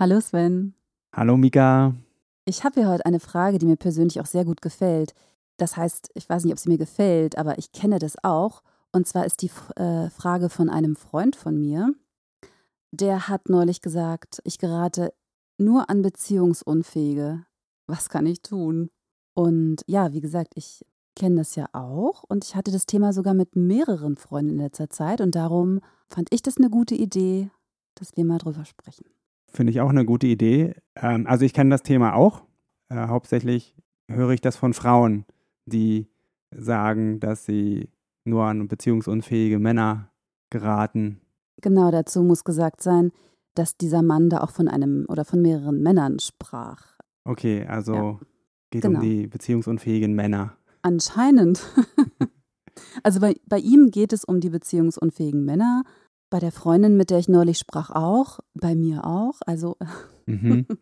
Hallo Sven. Hallo Mika. Ich habe hier heute eine Frage, die mir persönlich auch sehr gut gefällt. Das heißt, ich weiß nicht, ob sie mir gefällt, aber ich kenne das auch. Und zwar ist die äh, Frage von einem Freund von mir. Der hat neulich gesagt, ich gerate nur an Beziehungsunfähige. Was kann ich tun? Und ja, wie gesagt, ich kenne das ja auch und ich hatte das Thema sogar mit mehreren Freunden in letzter Zeit und darum fand ich das eine gute Idee, dass wir mal drüber sprechen. Finde ich auch eine gute Idee. Ähm, also ich kenne das Thema auch. Äh, hauptsächlich höre ich das von Frauen, die sagen, dass sie nur an beziehungsunfähige Männer geraten. Genau, dazu muss gesagt sein, dass dieser Mann da auch von einem oder von mehreren Männern sprach. Okay, also ja. geht genau. um die beziehungsunfähigen Männer. Anscheinend. also bei, bei ihm geht es um die beziehungsunfähigen Männer bei der Freundin, mit der ich neulich sprach, auch. Bei mir auch. Also. Mhm.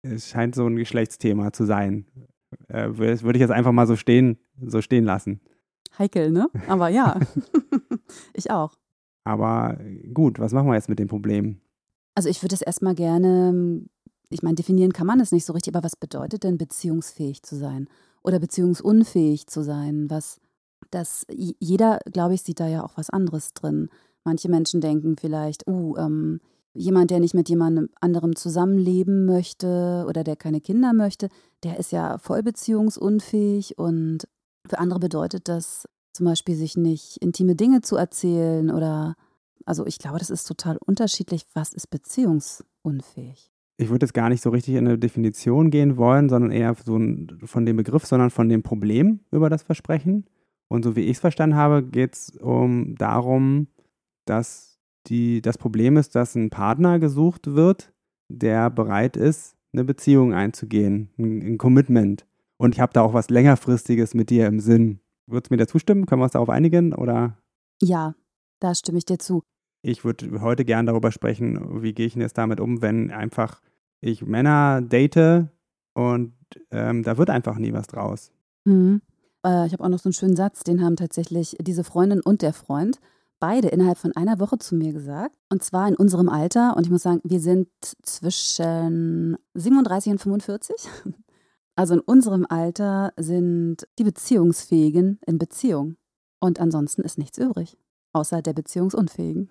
Es scheint so ein Geschlechtsthema zu sein. Äh, würde ich jetzt einfach mal so stehen, so stehen lassen. Heikel, ne? Aber ja. ich auch. Aber gut, was machen wir jetzt mit dem Problem? Also ich würde es erstmal gerne, ich meine, definieren kann man es nicht so richtig, aber was bedeutet denn beziehungsfähig zu sein? Oder beziehungsunfähig zu sein? Was das jeder, glaube ich, sieht da ja auch was anderes drin. Manche Menschen denken vielleicht, uh, ähm, jemand, der nicht mit jemandem anderem zusammenleben möchte oder der keine Kinder möchte, der ist ja voll beziehungsunfähig und für andere bedeutet das zum Beispiel, sich nicht intime Dinge zu erzählen oder, also ich glaube, das ist total unterschiedlich, was ist beziehungsunfähig. Ich würde jetzt gar nicht so richtig in eine Definition gehen wollen, sondern eher so von dem Begriff, sondern von dem Problem über das Versprechen. Und so wie ich es verstanden habe, geht es um darum, dass die, das Problem ist, dass ein Partner gesucht wird, der bereit ist, eine Beziehung einzugehen, ein, ein Commitment. Und ich habe da auch was längerfristiges mit dir im Sinn. Würdest du mir da zustimmen? Können wir uns darauf einigen? Oder? Ja, da stimme ich dir zu. Ich würde heute gern darüber sprechen, wie gehe ich denn jetzt damit um, wenn einfach ich Männer date und ähm, da wird einfach nie was draus. Mhm. Äh, ich habe auch noch so einen schönen Satz, den haben tatsächlich diese Freundin und der Freund beide innerhalb von einer Woche zu mir gesagt. Und zwar in unserem Alter. Und ich muss sagen, wir sind zwischen 37 und 45. Also in unserem Alter sind die Beziehungsfähigen in Beziehung. Und ansonsten ist nichts übrig. Außer der Beziehungsunfähigen.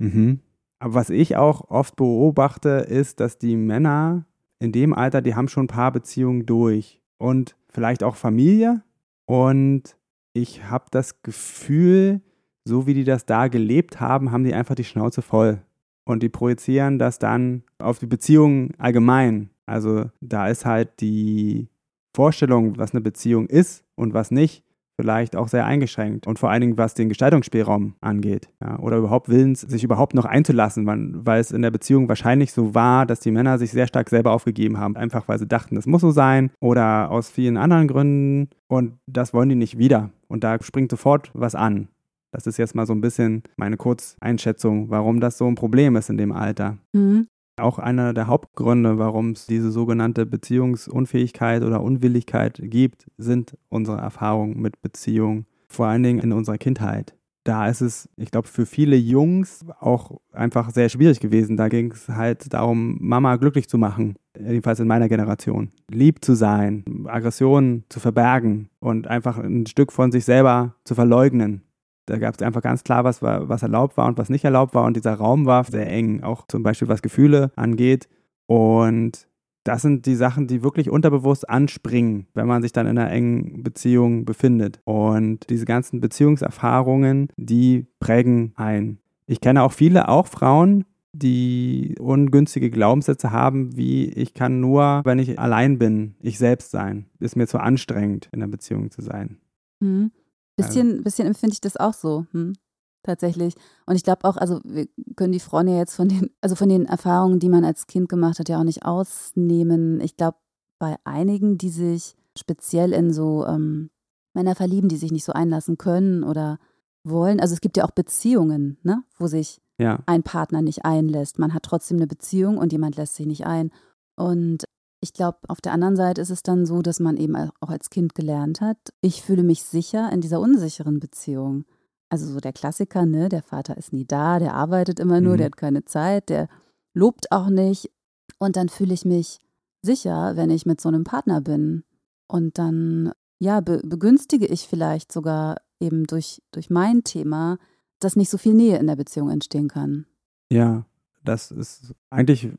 Mhm. Aber was ich auch oft beobachte, ist, dass die Männer in dem Alter, die haben schon ein paar Beziehungen durch. Und vielleicht auch Familie. Und ich habe das Gefühl, so wie die das da gelebt haben, haben die einfach die Schnauze voll. Und die projizieren das dann auf die Beziehungen allgemein. Also da ist halt die Vorstellung, was eine Beziehung ist und was nicht, vielleicht auch sehr eingeschränkt. Und vor allen Dingen, was den Gestaltungsspielraum angeht. Ja, oder überhaupt Willens, sich überhaupt noch einzulassen, weil es in der Beziehung wahrscheinlich so war, dass die Männer sich sehr stark selber aufgegeben haben. Einfach weil sie dachten, das muss so sein. Oder aus vielen anderen Gründen. Und das wollen die nicht wieder. Und da springt sofort was an. Das ist jetzt mal so ein bisschen meine Kurzeinschätzung, warum das so ein Problem ist in dem Alter. Mhm. Auch einer der Hauptgründe, warum es diese sogenannte Beziehungsunfähigkeit oder Unwilligkeit gibt, sind unsere Erfahrungen mit Beziehungen, vor allen Dingen in unserer Kindheit. Da ist es, ich glaube, für viele Jungs auch einfach sehr schwierig gewesen. Da ging es halt darum, Mama glücklich zu machen, jedenfalls in meiner Generation. Lieb zu sein, Aggressionen zu verbergen und einfach ein Stück von sich selber zu verleugnen. Da gab es einfach ganz klar, was, war, was erlaubt war und was nicht erlaubt war. Und dieser Raum war sehr eng, auch zum Beispiel was Gefühle angeht. Und das sind die Sachen, die wirklich unterbewusst anspringen, wenn man sich dann in einer engen Beziehung befindet. Und diese ganzen Beziehungserfahrungen, die prägen ein. Ich kenne auch viele, auch Frauen, die ungünstige Glaubenssätze haben, wie ich kann nur, wenn ich allein bin, ich selbst sein. Ist mir zu anstrengend, in einer Beziehung zu sein. Mhm. Bisschen, also. bisschen empfinde ich das auch so. Hm. tatsächlich. Und ich glaube auch, also wir können die Frauen ja jetzt von den, also von den Erfahrungen, die man als Kind gemacht hat, ja auch nicht ausnehmen. Ich glaube, bei einigen, die sich speziell in so ähm, Männer verlieben, die sich nicht so einlassen können oder wollen. Also es gibt ja auch Beziehungen, ne, wo sich ja. ein Partner nicht einlässt. Man hat trotzdem eine Beziehung und jemand lässt sich nicht ein. Und ich glaube, auf der anderen Seite ist es dann so, dass man eben auch als Kind gelernt hat, ich fühle mich sicher in dieser unsicheren Beziehung. Also so der Klassiker, ne, der Vater ist nie da, der arbeitet immer nur, mhm. der hat keine Zeit, der lobt auch nicht. Und dann fühle ich mich sicher, wenn ich mit so einem Partner bin. Und dann, ja, be begünstige ich vielleicht sogar eben durch, durch mein Thema, dass nicht so viel Nähe in der Beziehung entstehen kann. Ja, das ist eigentlich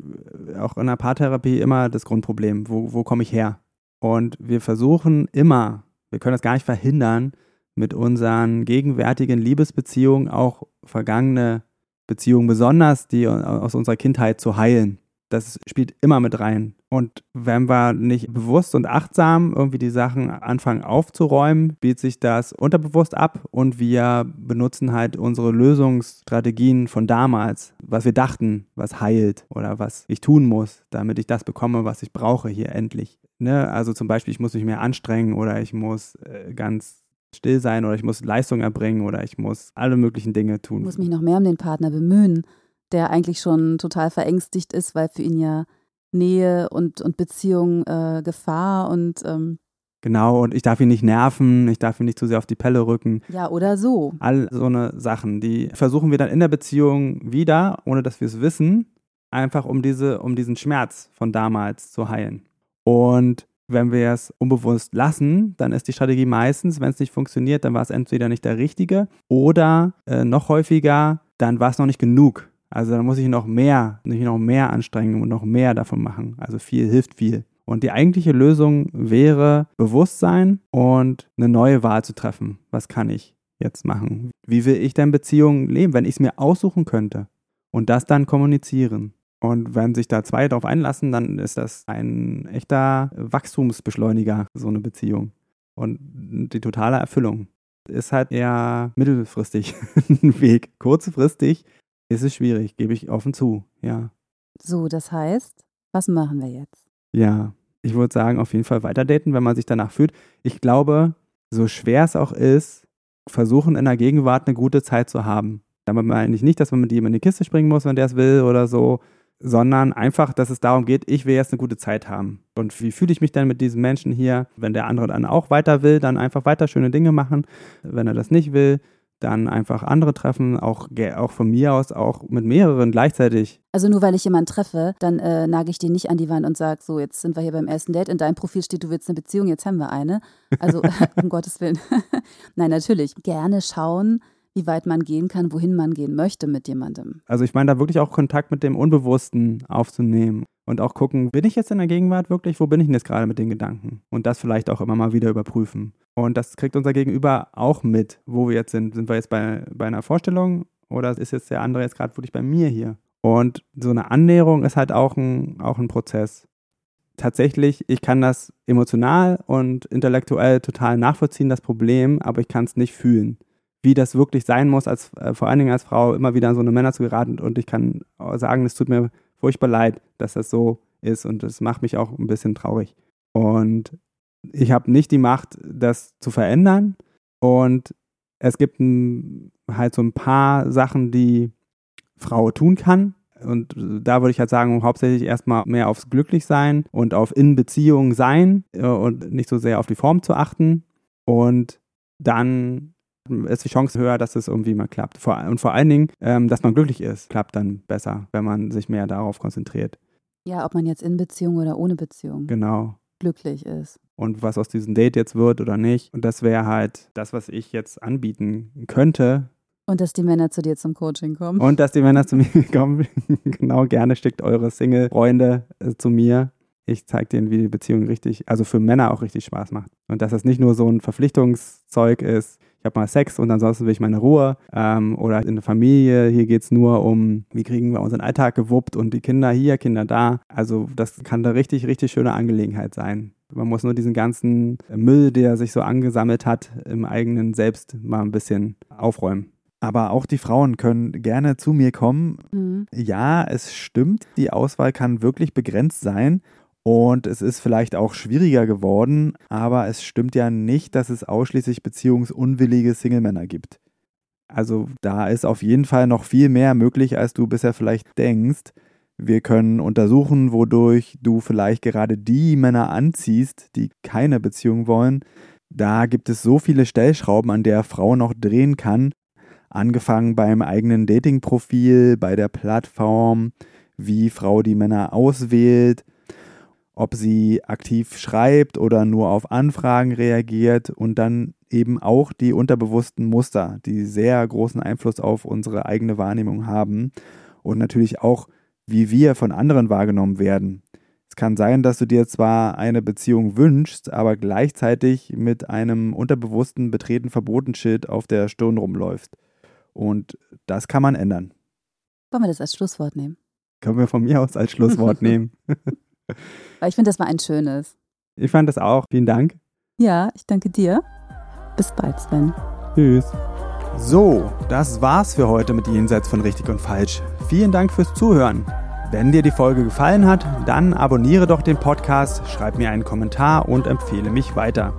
auch in der Paartherapie immer das Grundproblem. Wo, wo komme ich her? Und wir versuchen immer, wir können das gar nicht verhindern, mit unseren gegenwärtigen Liebesbeziehungen auch vergangene Beziehungen, besonders die aus unserer Kindheit, zu heilen. Das spielt immer mit rein. Und wenn wir nicht bewusst und achtsam irgendwie die Sachen anfangen aufzuräumen, spielt sich das unterbewusst ab und wir benutzen halt unsere Lösungsstrategien von damals, was wir dachten, was heilt oder was ich tun muss, damit ich das bekomme, was ich brauche hier endlich. Ne? Also zum Beispiel, ich muss mich mehr anstrengen oder ich muss äh, ganz still sein oder ich muss Leistung erbringen oder ich muss alle möglichen Dinge tun. Ich muss mich noch mehr um den Partner bemühen der eigentlich schon total verängstigt ist, weil für ihn ja Nähe und, und Beziehung äh, Gefahr und ähm Genau, und ich darf ihn nicht nerven, ich darf ihn nicht zu sehr auf die Pelle rücken. Ja, oder so. All so eine Sachen, die versuchen wir dann in der Beziehung wieder, ohne dass wir es wissen, einfach um, diese, um diesen Schmerz von damals zu heilen. Und wenn wir es unbewusst lassen, dann ist die Strategie meistens, wenn es nicht funktioniert, dann war es entweder nicht der richtige oder äh, noch häufiger, dann war es noch nicht genug. Also dann muss ich noch mehr, nicht noch mehr anstrengen und noch mehr davon machen. Also viel hilft viel. Und die eigentliche Lösung wäre Bewusstsein und eine neue Wahl zu treffen. Was kann ich jetzt machen? Wie will ich denn Beziehungen leben, wenn ich es mir aussuchen könnte? Und das dann kommunizieren. Und wenn sich da zwei darauf einlassen, dann ist das ein echter Wachstumsbeschleuniger, so eine Beziehung. Und die totale Erfüllung. Ist halt eher mittelfristig ein Weg. Kurzfristig ist es schwierig, gebe ich offen zu, ja. So, das heißt, was machen wir jetzt? Ja, ich würde sagen, auf jeden Fall weiter daten, wenn man sich danach fühlt. Ich glaube, so schwer es auch ist, versuchen in der Gegenwart eine gute Zeit zu haben. Damit meine ich nicht, dass man mit jemandem in die Kiste springen muss, wenn der es will oder so, sondern einfach, dass es darum geht, ich will jetzt eine gute Zeit haben. Und wie fühle ich mich denn mit diesem Menschen hier? Wenn der andere dann auch weiter will, dann einfach weiter schöne Dinge machen. Wenn er das nicht will, dann einfach andere treffen, auch, auch von mir aus, auch mit mehreren gleichzeitig. Also nur weil ich jemanden treffe, dann äh, nage ich den nicht an die Wand und sage, so, jetzt sind wir hier beim ersten Date, in deinem Profil steht, du willst eine Beziehung, jetzt haben wir eine. Also um Gottes Willen. Nein, natürlich, gerne schauen, wie weit man gehen kann, wohin man gehen möchte mit jemandem. Also ich meine da wirklich auch Kontakt mit dem Unbewussten aufzunehmen und auch gucken, bin ich jetzt in der Gegenwart wirklich, wo bin ich denn jetzt gerade mit den Gedanken? Und das vielleicht auch immer mal wieder überprüfen. Und das kriegt unser Gegenüber auch mit, wo wir jetzt sind. Sind wir jetzt bei, bei einer Vorstellung oder ist jetzt der andere jetzt gerade wirklich bei mir hier? Und so eine Annäherung ist halt auch ein, auch ein Prozess. Tatsächlich, ich kann das emotional und intellektuell total nachvollziehen, das Problem, aber ich kann es nicht fühlen. Wie das wirklich sein muss, als, äh, vor allen Dingen als Frau, immer wieder an so eine Männer zu geraten. Und ich kann sagen, es tut mir furchtbar leid, dass das so ist und das macht mich auch ein bisschen traurig. Und ich habe nicht die Macht, das zu verändern. Und es gibt ein, halt so ein paar Sachen, die Frau tun kann. Und da würde ich halt sagen, hauptsächlich erstmal mehr aufs Glücklichsein und auf In-Beziehung sein äh, und nicht so sehr auf die Form zu achten. Und dann ist die Chance höher, dass es irgendwie mal klappt. und vor allen Dingen, ähm, dass man glücklich ist, klappt dann besser, wenn man sich mehr darauf konzentriert. Ja, ob man jetzt in Beziehung oder ohne Beziehung. Genau glücklich ist. Und was aus diesem Date jetzt wird oder nicht. Und das wäre halt das, was ich jetzt anbieten könnte. Und dass die Männer zu dir zum Coaching kommen. Und dass die Männer zu mir kommen. genau, gerne schickt eure Single-Freunde äh, zu mir. Ich zeige denen, wie die Beziehung richtig, also für Männer auch richtig Spaß macht. Und dass das nicht nur so ein Verpflichtungszeug ist, ich habe mal Sex und ansonsten will ich meine Ruhe. Ähm, oder in der Familie, hier geht es nur um, wie kriegen wir unseren Alltag gewuppt und die Kinder hier, Kinder da. Also das kann eine richtig, richtig schöne Angelegenheit sein. Man muss nur diesen ganzen Müll, der sich so angesammelt hat, im eigenen Selbst mal ein bisschen aufräumen. Aber auch die Frauen können gerne zu mir kommen. Mhm. Ja, es stimmt, die Auswahl kann wirklich begrenzt sein und es ist vielleicht auch schwieriger geworden, aber es stimmt ja nicht, dass es ausschließlich beziehungsunwillige Single-Männer gibt. Also da ist auf jeden Fall noch viel mehr möglich, als du bisher vielleicht denkst. Wir können untersuchen, wodurch du vielleicht gerade die Männer anziehst, die keine Beziehung wollen. Da gibt es so viele Stellschrauben, an der Frau noch drehen kann. Angefangen beim eigenen Datingprofil, bei der Plattform, wie Frau die Männer auswählt, ob sie aktiv schreibt oder nur auf Anfragen reagiert und dann eben auch die unterbewussten Muster, die sehr großen Einfluss auf unsere eigene Wahrnehmung haben und natürlich auch wie wir von anderen wahrgenommen werden. Es kann sein, dass du dir zwar eine Beziehung wünschst, aber gleichzeitig mit einem unterbewussten Betreten Verbotenschild auf der Stirn rumläufst. Und das kann man ändern. Wollen wir das als Schlusswort nehmen? Können wir von mir aus als Schlusswort nehmen. Weil ich finde, das war ein schönes. Ich fand das auch. Vielen Dank. Ja, ich danke dir. Bis bald, Sven. Tschüss. So, das war's für heute mit Jenseits von Richtig und Falsch. Vielen Dank fürs Zuhören. Wenn dir die Folge gefallen hat, dann abonniere doch den Podcast, schreib mir einen Kommentar und empfehle mich weiter.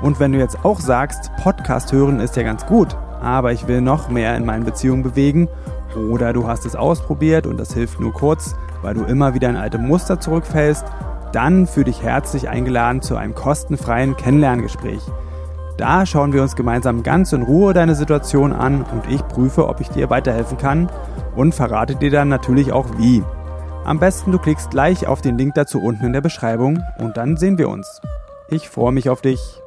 Und wenn du jetzt auch sagst, Podcast hören ist ja ganz gut, aber ich will noch mehr in meinen Beziehungen bewegen, oder du hast es ausprobiert und das hilft nur kurz, weil du immer wieder in alte Muster zurückfällst, dann fühle dich herzlich eingeladen zu einem kostenfreien Kennenlerngespräch. Da schauen wir uns gemeinsam ganz in Ruhe deine Situation an und ich prüfe, ob ich dir weiterhelfen kann und verrate dir dann natürlich auch wie. Am besten du klickst gleich auf den Link dazu unten in der Beschreibung und dann sehen wir uns. Ich freue mich auf dich.